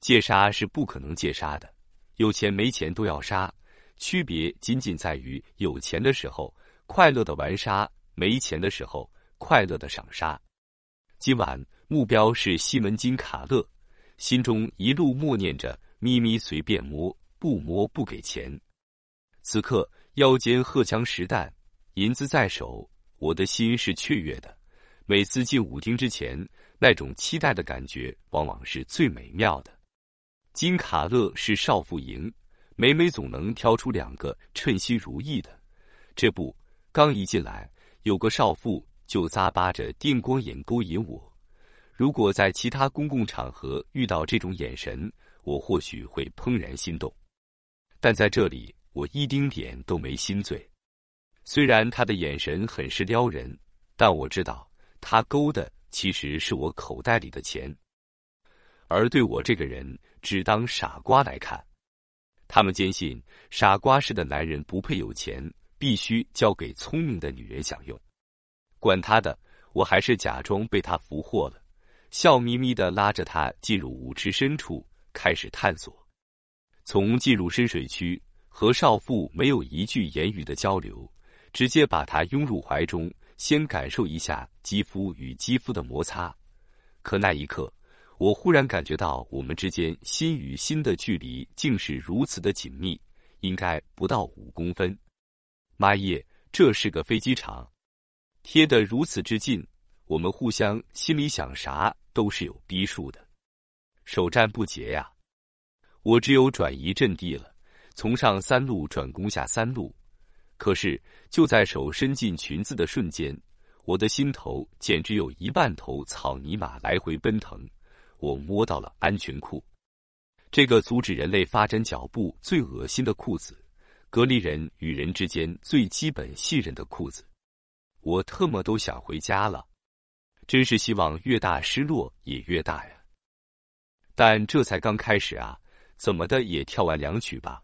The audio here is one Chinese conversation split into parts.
戒杀是不可能戒杀的，有钱没钱都要杀，区别仅仅在于有钱的时候快乐的玩杀，没钱的时候快乐的赏杀。今晚目标是西门金卡勒，心中一路默念着“咪咪随便摸，不摸不给钱”。此刻腰间荷枪实弹，银子在手，我的心是雀跃的。每次进舞厅之前，那种期待的感觉往往是最美妙的。金卡勒是少妇营，每每总能挑出两个称心如意的。这不，刚一进来，有个少妇就咂巴着电光眼勾引我。如果在其他公共场合遇到这种眼神，我或许会怦然心动，但在这里，我一丁点都没心醉。虽然他的眼神很是撩人，但我知道。他勾的其实是我口袋里的钱，而对我这个人只当傻瓜来看，他们坚信傻瓜式的男人不配有钱，必须交给聪明的女人享用。管他的，我还是假装被他俘获了，笑眯眯的拉着他进入舞池深处，开始探索。从进入深水区，和少妇没有一句言语的交流，直接把她拥入怀中。先感受一下肌肤与肌肤的摩擦，可那一刻，我忽然感觉到我们之间心与心的距离竟是如此的紧密，应该不到五公分。妈耶，这是个飞机场，贴得如此之近，我们互相心里想啥都是有逼数的，首战不捷呀！我只有转移阵地了，从上三路转攻下三路。可是，就在手伸进裙子的瞬间，我的心头简直有一万头草泥马来回奔腾。我摸到了安全裤，这个阻止人类发展脚步最恶心的裤子，隔离人与人之间最基本信任的裤子。我特么都想回家了，真是希望越大失落也越大呀。但这才刚开始啊，怎么的也跳完两曲吧。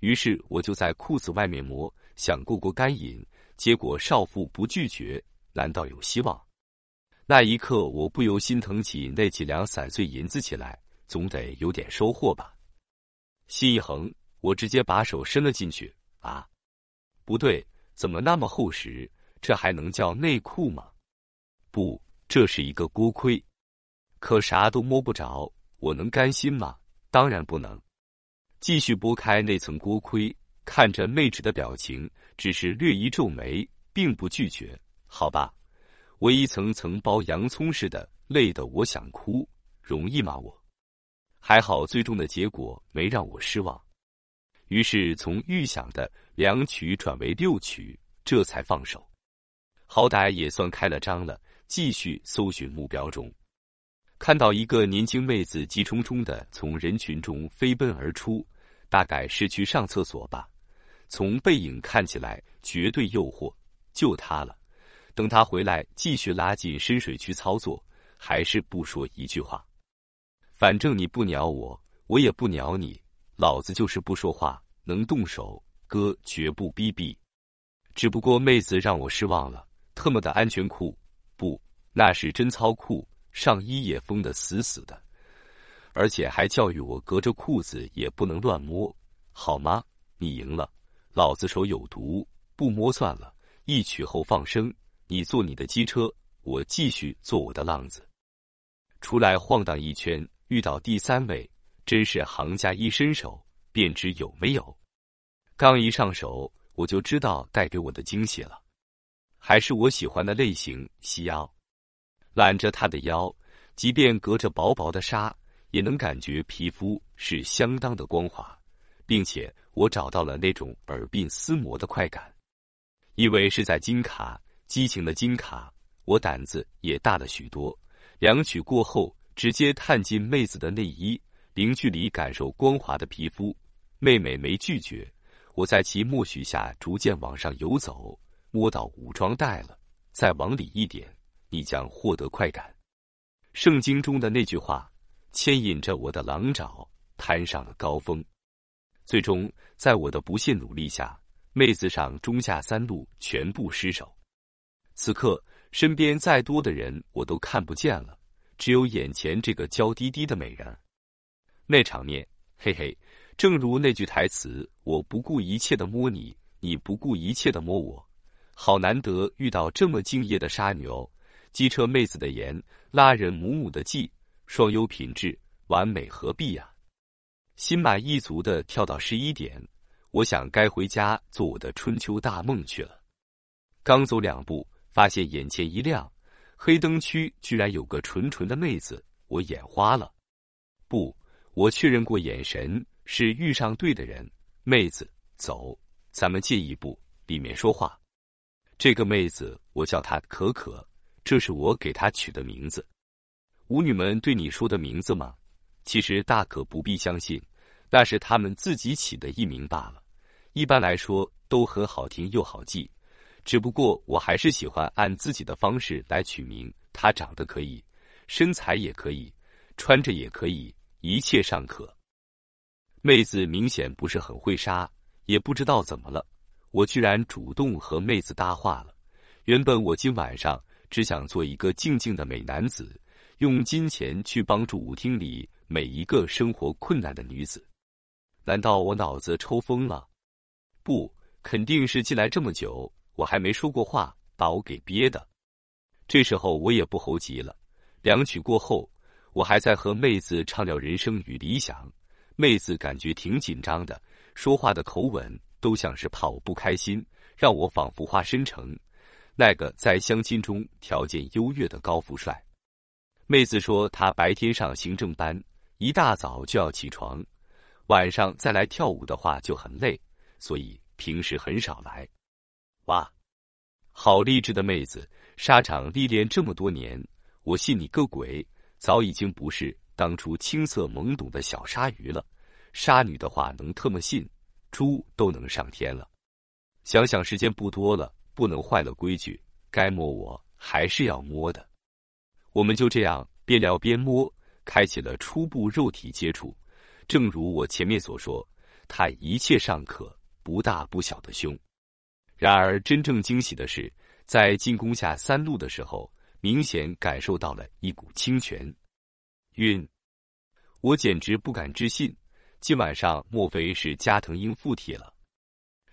于是我就在裤子外面磨。想过过干瘾，结果少妇不拒绝，难道有希望？那一刻，我不由心疼起那几两散碎银子起来，总得有点收获吧。心一横，我直接把手伸了进去。啊，不对，怎么那么厚实？这还能叫内裤吗？不，这是一个锅盔。可啥都摸不着，我能甘心吗？当然不能。继续拨开那层锅盔。看着妹纸的表情，只是略一皱眉，并不拒绝。好吧，我一层层剥洋葱似的，累得我想哭。容易吗？我还好，最终的结果没让我失望。于是从预想的两曲转为六曲，这才放手。好歹也算开了张了。继续搜寻目标中，看到一个年轻妹子急冲冲的从人群中飞奔而出，大概是去上厕所吧。从背影看起来绝对诱惑，就她了。等他回来继续拉进深水区操作，还是不说一句话。反正你不鸟我，我也不鸟你，老子就是不说话，能动手，哥绝不逼逼。只不过妹子让我失望了，特么的安全裤，不，那是贞操裤，上衣也封得死死的，而且还教育我隔着裤子也不能乱摸，好吗？你赢了。老子手有毒，不摸算了。一曲后放生，你坐你的机车，我继续做我的浪子。出来晃荡一圈，遇到第三位，真是行家一伸手便知有没有。刚一上手，我就知道带给我的惊喜了，还是我喜欢的类型——细腰。揽着他的腰，即便隔着薄薄的纱，也能感觉皮肤是相当的光滑。并且我找到了那种耳鬓厮磨的快感，以为是在金卡激情的金卡，我胆子也大了许多。两曲过后，直接探进妹子的内衣，零距离感受光滑的皮肤。妹妹没拒绝，我在其默许下逐渐往上游走，摸到武装带了，再往里一点，你将获得快感。圣经中的那句话，牵引着我的狼爪，攀上了高峰。最终，在我的不懈努力下，妹子上中下三路全部失手。此刻，身边再多的人我都看不见了，只有眼前这个娇滴滴的美人。那场面，嘿嘿，正如那句台词：“我不顾一切的摸你，你不顾一切的摸我。”好难得遇到这么敬业的杀女哦！机车妹子的颜，拉人母母的技，双优品质，完美何必呀？心满意足的跳到十一点，我想该回家做我的春秋大梦去了。刚走两步，发现眼前一亮，黑灯区居然有个纯纯的妹子，我眼花了。不。我确认过眼神是遇上对的人，妹子，走，咱们进一步，里面说话。这个妹子，我叫她可可，这是我给她取的名字。舞女们对你说的名字吗？其实大可不必相信，那是他们自己起的艺名罢了。一般来说都很好听又好记，只不过我还是喜欢按自己的方式来取名。她长得可以，身材也可以，穿着也可以。一切尚可。妹子明显不是很会杀，也不知道怎么了，我居然主动和妹子搭话了。原本我今晚上只想做一个静静的美男子，用金钱去帮助舞厅里每一个生活困难的女子。难道我脑子抽风了？不，肯定是进来这么久，我还没说过话，把我给憋的。这时候我也不猴急了，两曲过后。我还在和妹子畅聊人生与理想，妹子感觉挺紧张的，说话的口吻都像是怕我不开心，让我仿佛化身成那个在相亲中条件优越的高富帅。妹子说她白天上行政班，一大早就要起床，晚上再来跳舞的话就很累，所以平时很少来。哇，好励志的妹子，沙场历练这么多年，我信你个鬼！早已经不是当初青涩懵懂的小鲨鱼了，鲨女的话能特么信，猪都能上天了。想想时间不多了，不能坏了规矩，该摸我还是要摸的。我们就这样边聊边摸，开启了初步肉体接触。正如我前面所说，他一切尚可，不大不小的胸。然而真正惊喜的是，在进攻下三路的时候。明显感受到了一股清泉，晕，我简直不敢置信，今晚上莫非是加藤鹰附体了？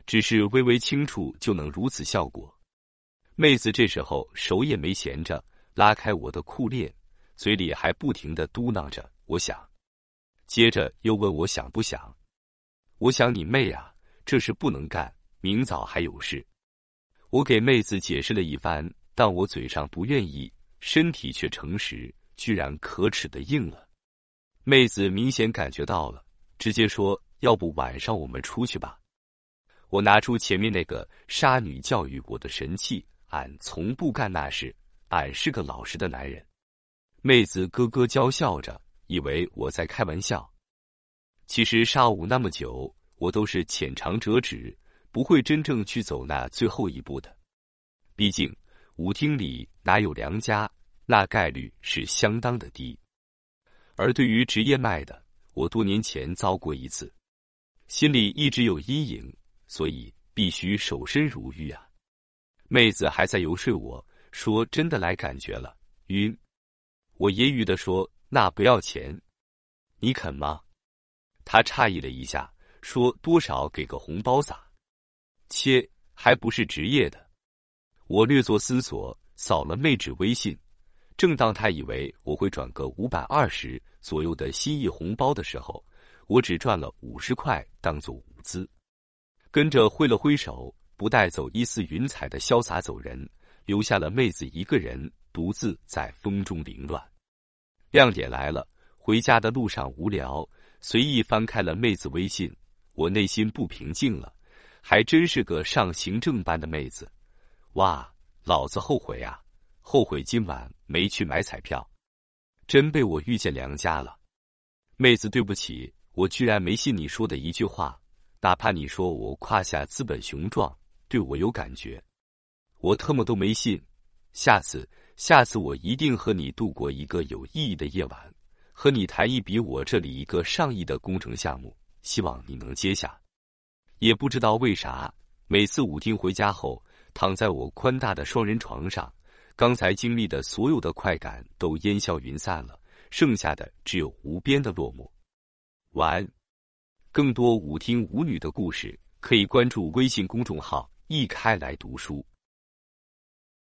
只是微微轻触就能如此效果。妹子这时候手也没闲着，拉开我的裤链，嘴里还不停的嘟囔着“我想”，接着又问我想不想？我想你妹啊，这事不能干，明早还有事。我给妹子解释了一番。但我嘴上不愿意，身体却诚实，居然可耻的硬了。妹子明显感觉到了，直接说：“要不晚上我们出去吧。”我拿出前面那个杀女教育我的神器，俺从不干那事，俺是个老实的男人。妹子咯咯娇笑着，以为我在开玩笑。其实杀舞那么久，我都是浅尝辄止，不会真正去走那最后一步的。毕竟。舞厅里哪有良家？那概率是相当的低。而对于职业卖的，我多年前遭过一次，心里一直有阴影，所以必须守身如玉啊。妹子还在游说我说：“真的来感觉了，晕。”我揶揄的说：“那不要钱，你肯吗？”她诧异了一下，说：“多少给个红包撒？切，还不是职业的。”我略作思索，扫了妹纸微信。正当他以为我会转个五百二十左右的心意红包的时候，我只赚了五十块当做舞资，跟着挥了挥手，不带走一丝云彩的潇洒走人，留下了妹子一个人独自在风中凌乱。亮点来了，回家的路上无聊，随意翻开了妹子微信，我内心不平静了，还真是个上行政班的妹子。哇，老子后悔啊！后悔今晚没去买彩票，真被我遇见良家了。妹子，对不起，我居然没信你说的一句话，哪怕你说我胯下资本雄壮，对我有感觉，我特么都没信。下次，下次我一定和你度过一个有意义的夜晚，和你谈一笔我这里一个上亿的工程项目，希望你能接下。也不知道为啥，每次舞厅回家后。躺在我宽大的双人床上，刚才经历的所有的快感都烟消云散了，剩下的只有无边的落寞。晚安。更多舞厅舞女的故事，可以关注微信公众号“一开来读书”。